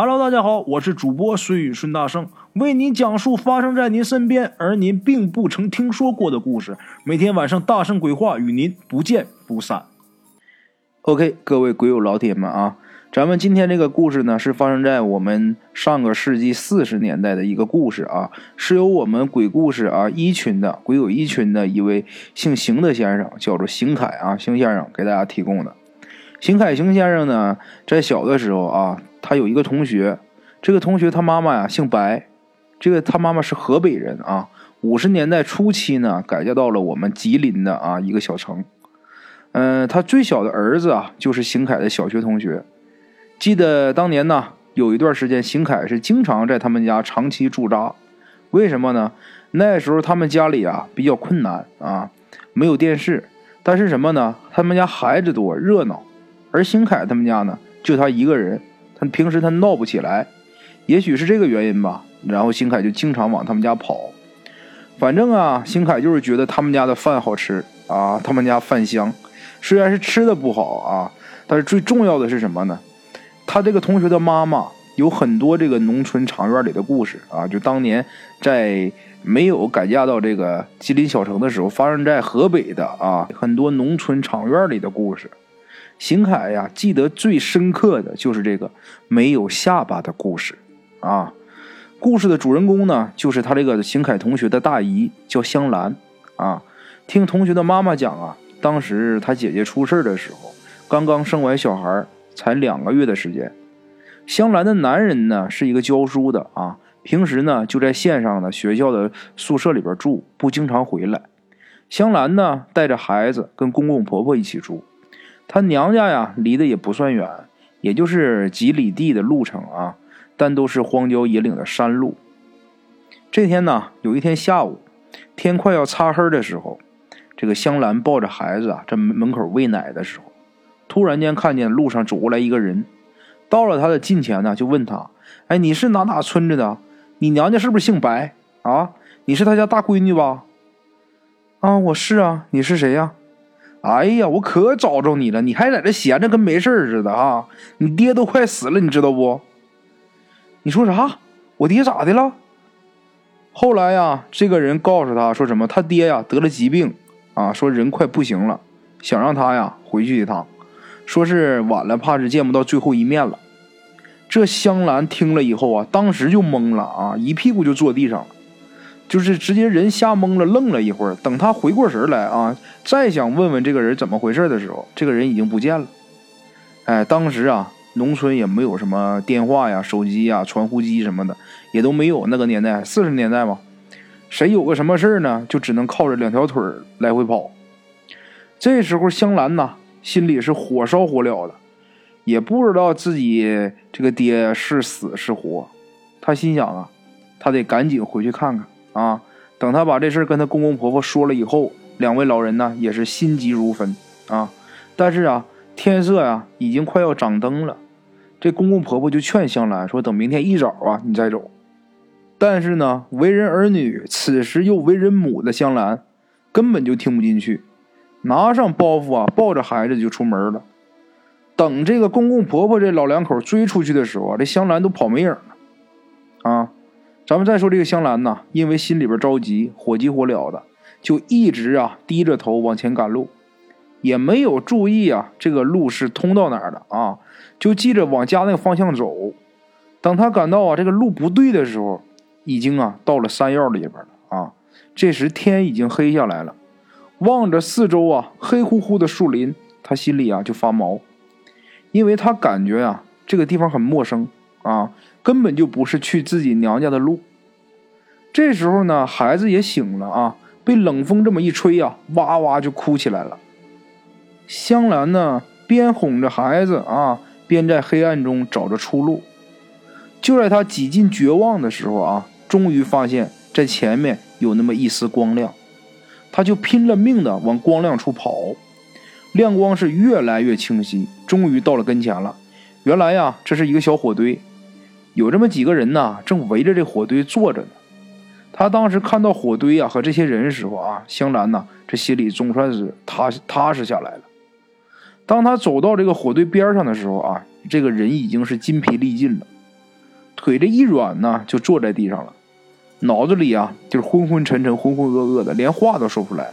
Hello，大家好，我是主播孙宇孙大圣，为您讲述发生在您身边而您并不曾听说过的故事。每天晚上大圣鬼话与您不见不散。OK，各位鬼友老铁们啊，咱们今天这个故事呢，是发生在我们上个世纪四十年代的一个故事啊，是由我们鬼故事啊一群的鬼友一群的一位姓邢的先生，叫做邢凯啊，邢先生给大家提供的。邢凯雄先生呢，在小的时候啊。他有一个同学，这个同学他妈妈呀姓白，这个他妈妈是河北人啊。五十年代初期呢，改嫁到了我们吉林的啊一个小城。嗯，他最小的儿子啊，就是邢凯的小学同学。记得当年呢，有一段时间，邢凯是经常在他们家长期驻扎。为什么呢？那时候他们家里啊比较困难啊，没有电视，但是什么呢？他们家孩子多，热闹。而邢凯他们家呢，就他一个人。他平时他闹不起来，也许是这个原因吧。然后邢凯就经常往他们家跑。反正啊，邢凯就是觉得他们家的饭好吃啊，他们家饭香。虽然是吃的不好啊，但是最重要的是什么呢？他这个同学的妈妈有很多这个农村场院里的故事啊，就当年在没有改嫁到这个吉林小城的时候，发生在河北的啊很多农村场院里的故事。邢凯呀，记得最深刻的就是这个没有下巴的故事，啊，故事的主人公呢，就是他这个邢凯同学的大姨，叫香兰，啊，听同学的妈妈讲啊，当时他姐姐出事的时候，刚刚生完小孩，才两个月的时间。香兰的男人呢，是一个教书的啊，平时呢就在县上的学校的宿舍里边住，不经常回来。香兰呢，带着孩子跟公公婆婆一起住。他娘家呀，离得也不算远，也就是几里地的路程啊，但都是荒郊野岭的山路。这天呢，有一天下午，天快要擦黑的时候，这个香兰抱着孩子啊，在门口喂奶的时候，突然间看见路上走过来一个人，到了他的近前呢，就问他：“哎，你是哪哪村子的？你娘家是不是姓白啊？你是他家大闺女吧？”“啊，我是啊，你是谁呀？”哎呀，我可找着你了！你还在这闲着，跟没事似的啊！你爹都快死了，你知道不？你说啥？我爹咋的了？后来呀，这个人告诉他说什么？他爹呀得了疾病啊，说人快不行了，想让他呀回去一趟，说是晚了怕是见不到最后一面了。这香兰听了以后啊，当时就懵了啊，一屁股就坐地上了。就是直接人吓懵了，愣了一会儿。等他回过神来啊，再想问问这个人怎么回事的时候，这个人已经不见了。哎，当时啊，农村也没有什么电话呀、手机呀、传呼机什么的，也都没有。那个年代，四十年代嘛，谁有个什么事呢，就只能靠着两条腿来回跑。这时候，香兰呐，心里是火烧火燎的，也不知道自己这个爹是死是活。他心想啊，他得赶紧回去看看。啊！等他把这事跟他公公婆婆说了以后，两位老人呢也是心急如焚啊。但是啊，天色呀已经快要掌灯了，这公公婆婆就劝香兰说：“等明天一早啊，你再走。”但是呢，为人儿女，此时又为人母的香兰根本就听不进去，拿上包袱啊，抱着孩子就出门了。等这个公公婆婆这老两口追出去的时候啊，这香兰都跑没影了。咱们再说这个香兰呐，因为心里边着急，火急火燎的，就一直啊低着头往前赶路，也没有注意啊这个路是通到哪儿的啊，就记着往家那个方向走。等他感到啊这个路不对的时候，已经啊到了山药里边了啊。这时天已经黑下来了，望着四周啊黑乎乎的树林，他心里啊就发毛，因为他感觉啊这个地方很陌生啊。根本就不是去自己娘家的路。这时候呢，孩子也醒了啊，被冷风这么一吹呀，哇哇就哭起来了。香兰呢，边哄着孩子啊，边在黑暗中找着出路。就在他几近绝望的时候啊，终于发现，在前面有那么一丝光亮，他就拼了命的往光亮处跑。亮光是越来越清晰，终于到了跟前了。原来呀，这是一个小火堆。有这么几个人呢，正围着这火堆坐着呢。他当时看到火堆啊和这些人的时候啊，香兰呐，这心里总算是踏踏实下来了。当他走到这个火堆边上的时候啊，这个人已经是筋疲力尽了。腿这一软呢，就坐在地上了，脑子里啊就是昏昏沉沉、浑浑噩噩的，连话都说不出来。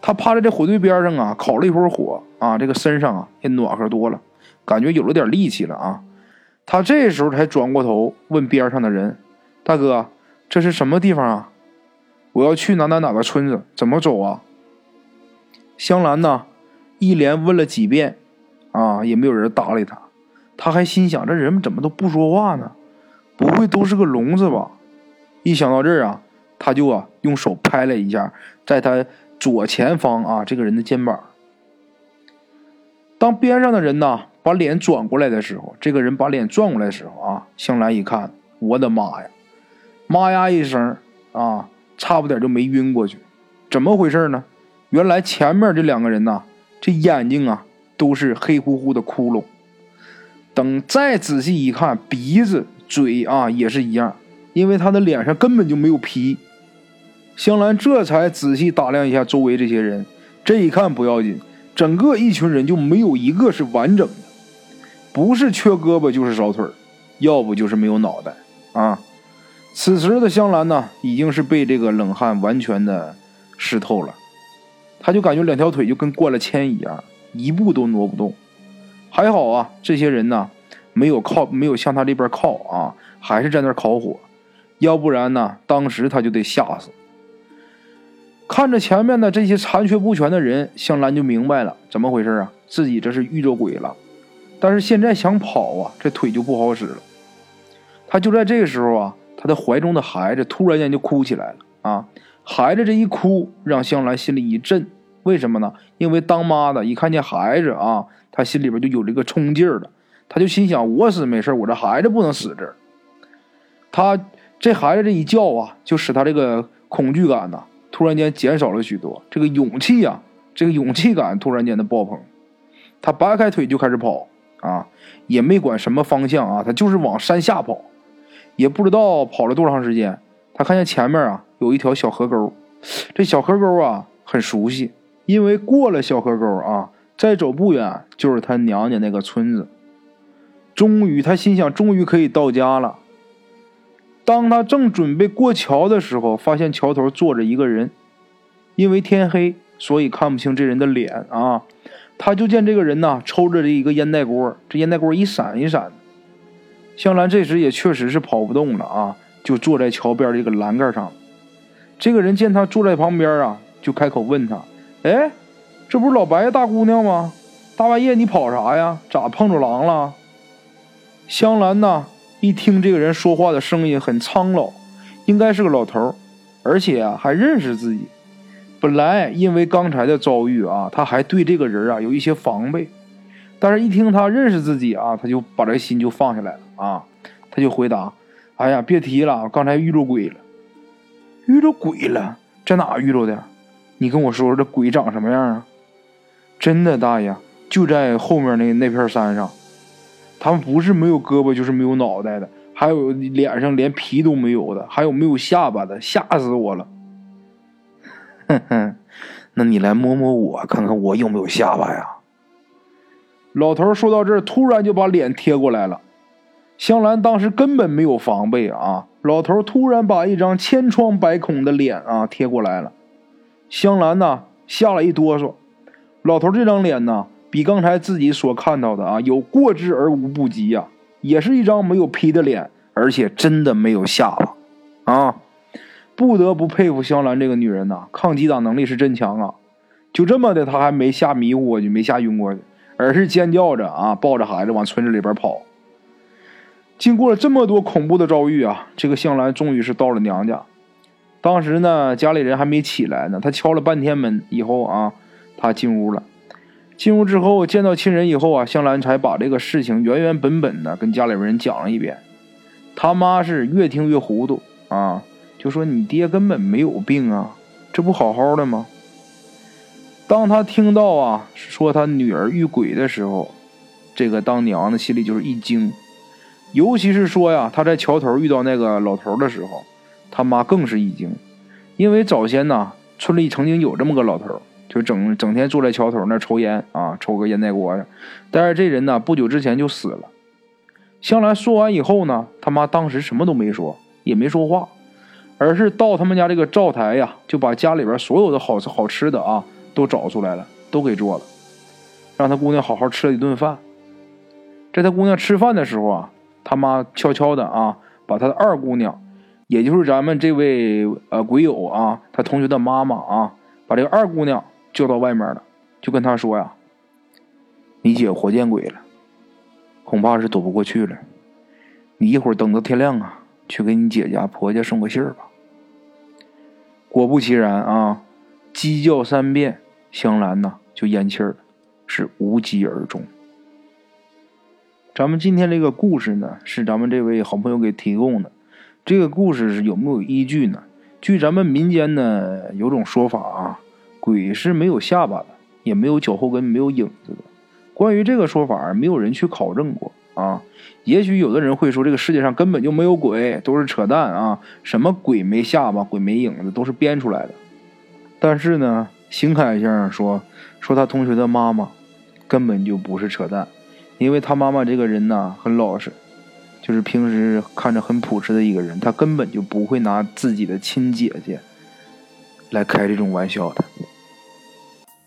他趴在这火堆边上啊，烤了一会儿火啊，这个身上啊也暖和多了，感觉有了点力气了啊。他这时候才转过头问边上的人：“大哥，这是什么地方啊？我要去哪哪哪个村子，怎么走啊？”香兰呢，一连问了几遍，啊，也没有人搭理他。他还心想：这人们怎么都不说话呢？不会都是个聋子吧？一想到这儿啊，他就啊用手拍了一下，在他左前方啊这个人的肩膀。当边上的人呢把脸转过来的时候，这个人把脸转过来的时候啊，香兰一看，我的妈呀！妈呀一声啊，差不点就没晕过去。怎么回事呢？原来前面这两个人呐，这眼睛啊都是黑乎乎的窟窿。等再仔细一看，鼻子、嘴啊也是一样，因为他的脸上根本就没有皮。香兰这才仔细打量一下周围这些人，这一看不要紧，整个一群人就没有一个是完整的，不是缺胳膊就是少腿要不就是没有脑袋啊。此时的香兰呢，已经是被这个冷汗完全的湿透了，他就感觉两条腿就跟灌了铅一样，一步都挪不动。还好啊，这些人呢，没有靠，没有向他这边靠啊，还是在那烤火，要不然呢，当时他就得吓死。看着前面的这些残缺不全的人，香兰就明白了怎么回事啊，自己这是遇着鬼了。但是现在想跑啊，这腿就不好使了。他就在这个时候啊，他的怀中的孩子突然间就哭起来了啊！孩子这一哭，让香兰心里一震。为什么呢？因为当妈的一看见孩子啊。他心里边就有这个冲劲儿了，他就心想：我死没事我这孩子不能死这儿。他这孩子这一叫啊，就使他这个恐惧感呐，突然间减少了许多。这个勇气呀，这个勇气感突然间的爆棚。他掰开腿就开始跑啊，也没管什么方向啊，他就是往山下跑。也不知道跑了多长时间，他看见前面啊有一条小河沟，这小河沟啊很熟悉，因为过了小河沟啊。再走不远就是他娘家那个村子。终于，他心想，终于可以到家了。当他正准备过桥的时候，发现桥头坐着一个人。因为天黑，所以看不清这人的脸啊。他就见这个人呐，抽着这一个烟袋锅，这烟袋锅一闪一闪。香兰这时也确实是跑不动了啊，就坐在桥边这个栏杆上。这个人见他坐在旁边啊，就开口问他：“哎。”这不是老白大姑娘吗？大半夜你跑啥呀？咋碰着狼了？香兰呐，一听这个人说话的声音很苍老，应该是个老头而且还认识自己。本来因为刚才的遭遇啊，他还对这个人啊有一些防备，但是一听他认识自己啊，他就把这心就放下来了啊。他就回答：“哎呀，别提了，刚才遇着鬼了，遇着鬼了，在哪遇着的？你跟我说说这鬼长什么样啊？”真的，大爷就在后面那那片山上，他们不是没有胳膊，就是没有脑袋的，还有脸上连皮都没有的，还有没有下巴的，吓死我了！哼哼，那你来摸摸我，看看我有没有下巴呀？老头说到这儿，突然就把脸贴过来了。香兰当时根本没有防备啊，老头突然把一张千疮百孔的脸啊贴过来了，香兰呢吓了一哆嗦。老头这张脸呢，比刚才自己所看到的啊，有过之而无不及呀，也是一张没有皮的脸，而且真的没有下巴，啊，不得不佩服香兰这个女人呐，抗击打能力是真强啊！就这么的，她还没吓迷糊过去，没吓晕过去，而是尖叫着啊，抱着孩子往村子里边跑。经过了这么多恐怖的遭遇啊，这个香兰终于是到了娘家。当时呢，家里人还没起来呢，她敲了半天门以后啊。她进屋了，进屋之后见到亲人以后啊，香兰才把这个事情原原本本的跟家里边人讲了一遍。他妈是越听越糊涂啊，就说你爹根本没有病啊，这不好好的吗？当他听到啊说他女儿遇鬼的时候，这个当娘的心里就是一惊，尤其是说呀他在桥头遇到那个老头的时候，他妈更是一惊，因为早先呢村里曾经有这么个老头。就整整天坐在桥头那抽烟啊，抽个烟袋锅的。但是这人呢，不久之前就死了。香兰说完以后呢，他妈当时什么都没说，也没说话，而是到他们家这个灶台呀，就把家里边所有的好吃好吃的啊都找出来了，都给做了，让他姑娘好好吃了一顿饭。在他姑娘吃饭的时候啊，他妈悄悄的啊，把他的二姑娘，也就是咱们这位呃鬼友啊，他同学的妈妈啊，把这个二姑娘叫到外面了，就跟他说呀：“你姐活见鬼了。”恐怕是躲不过去了，你一会儿等到天亮啊，去给你姐家婆家送个信儿吧。果不其然啊，鸡叫三遍，香兰呢就咽气儿了，是无疾而终。咱们今天这个故事呢，是咱们这位好朋友给提供的。这个故事是有没有依据呢？据咱们民间呢有种说法啊，鬼是没有下巴的，也没有脚后跟，没有影子的。关于这个说法，没有人去考证过啊。也许有的人会说，这个世界上根本就没有鬼，都是扯淡啊！什么鬼没下巴、鬼没影子，都是编出来的。但是呢，邢凯先生说，说他同学的妈妈根本就不是扯淡，因为他妈妈这个人呢很老实，就是平时看着很朴实的一个人，他根本就不会拿自己的亲姐姐来开这种玩笑的。